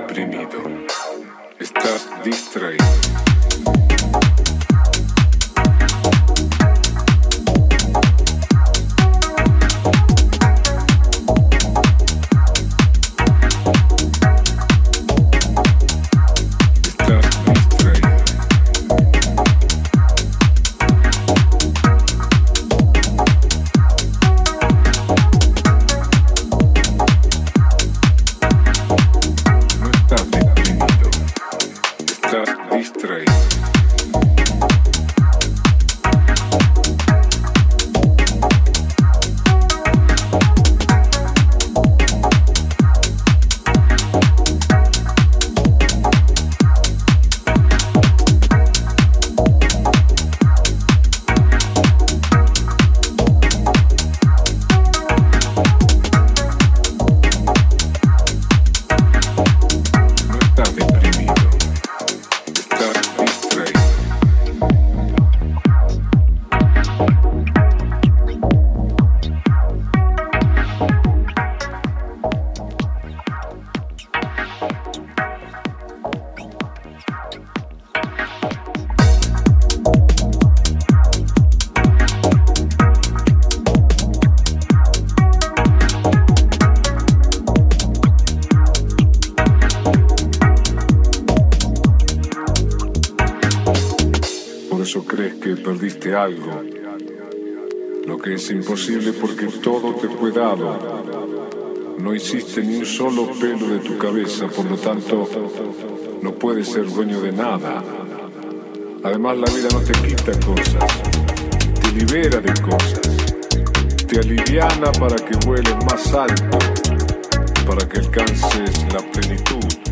estás deprimido, estás distraído. Algo, lo que es imposible porque todo te fue dado. No hiciste ni un solo pelo de tu cabeza, por lo tanto, no puedes ser dueño de nada. Además, la vida no te quita cosas, te libera de cosas, te aliviana para que vueles más alto, para que alcances la plenitud.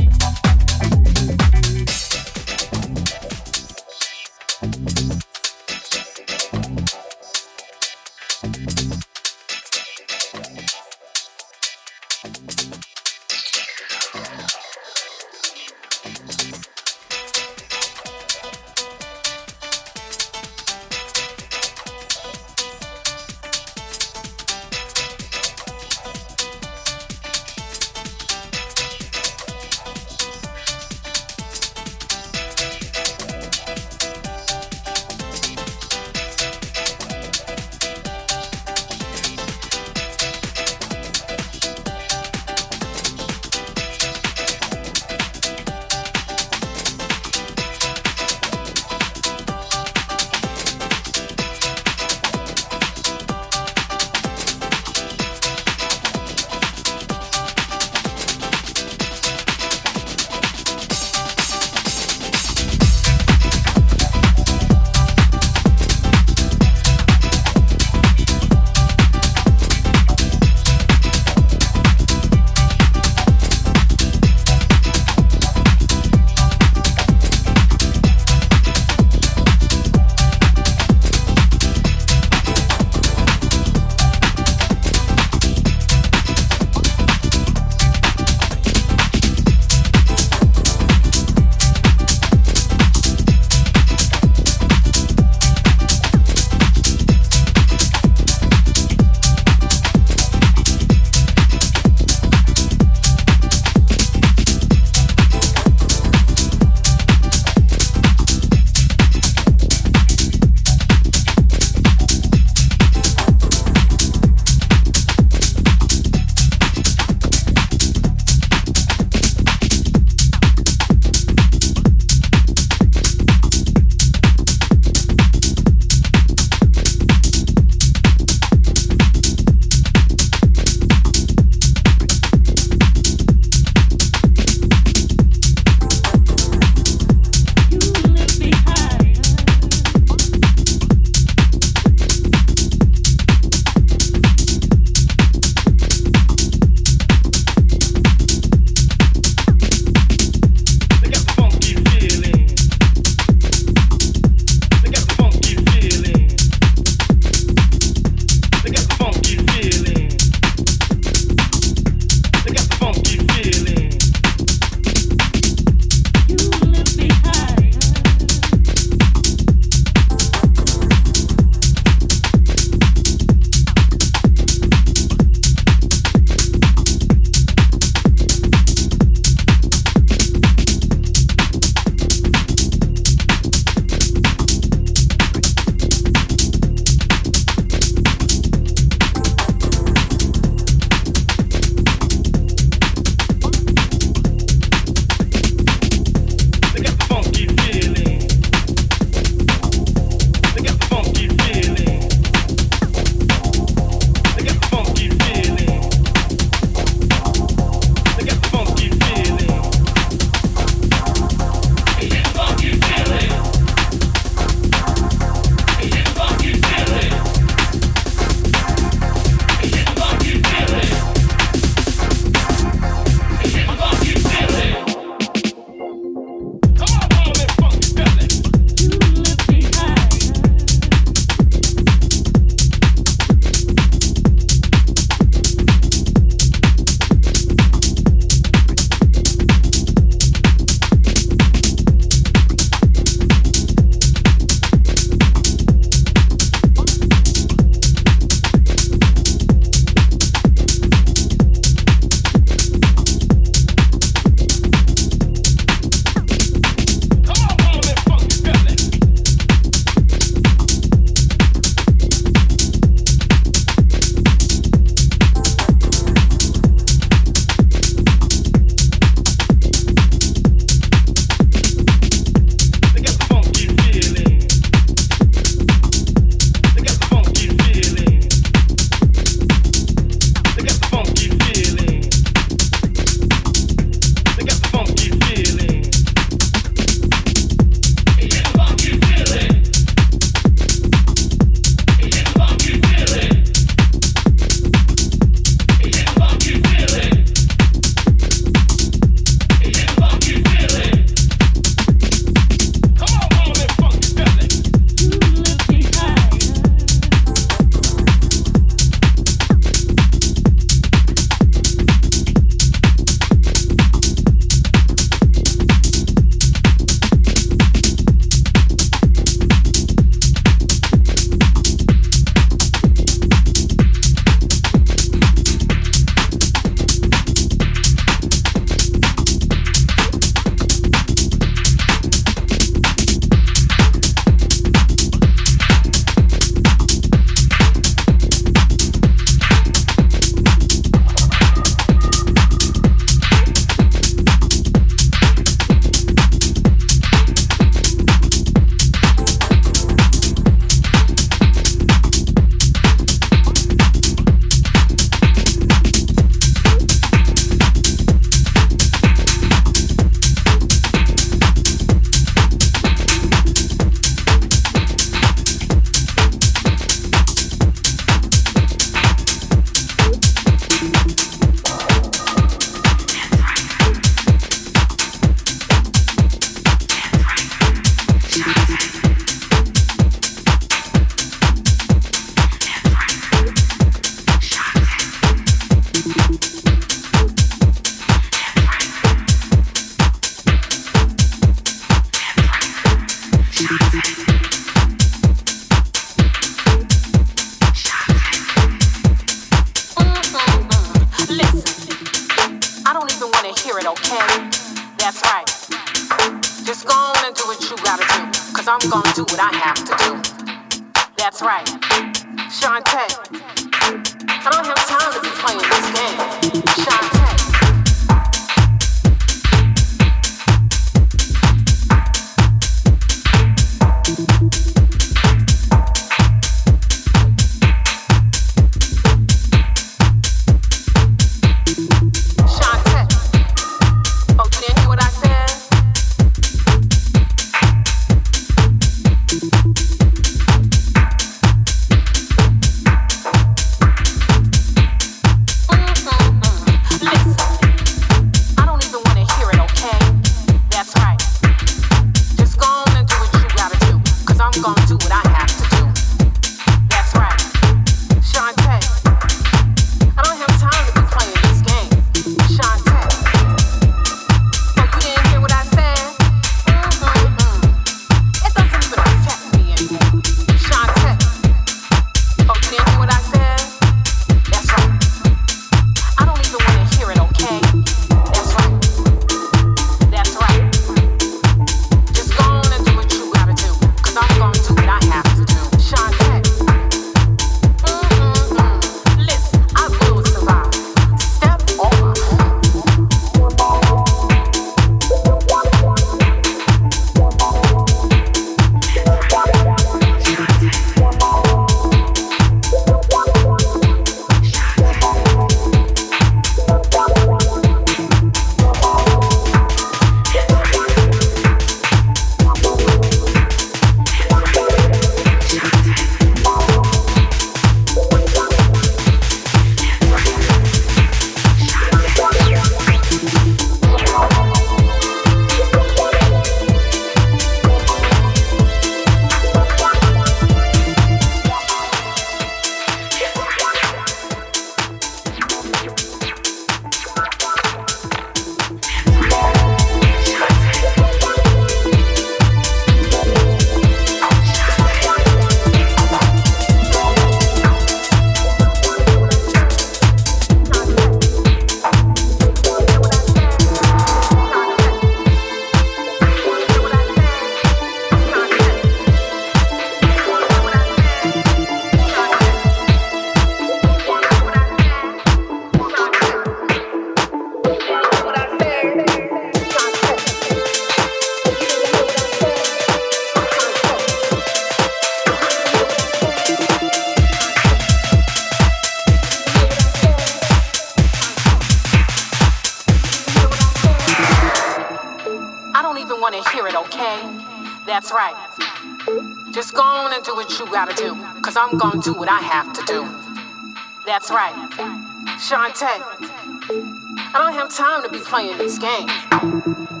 playing this game.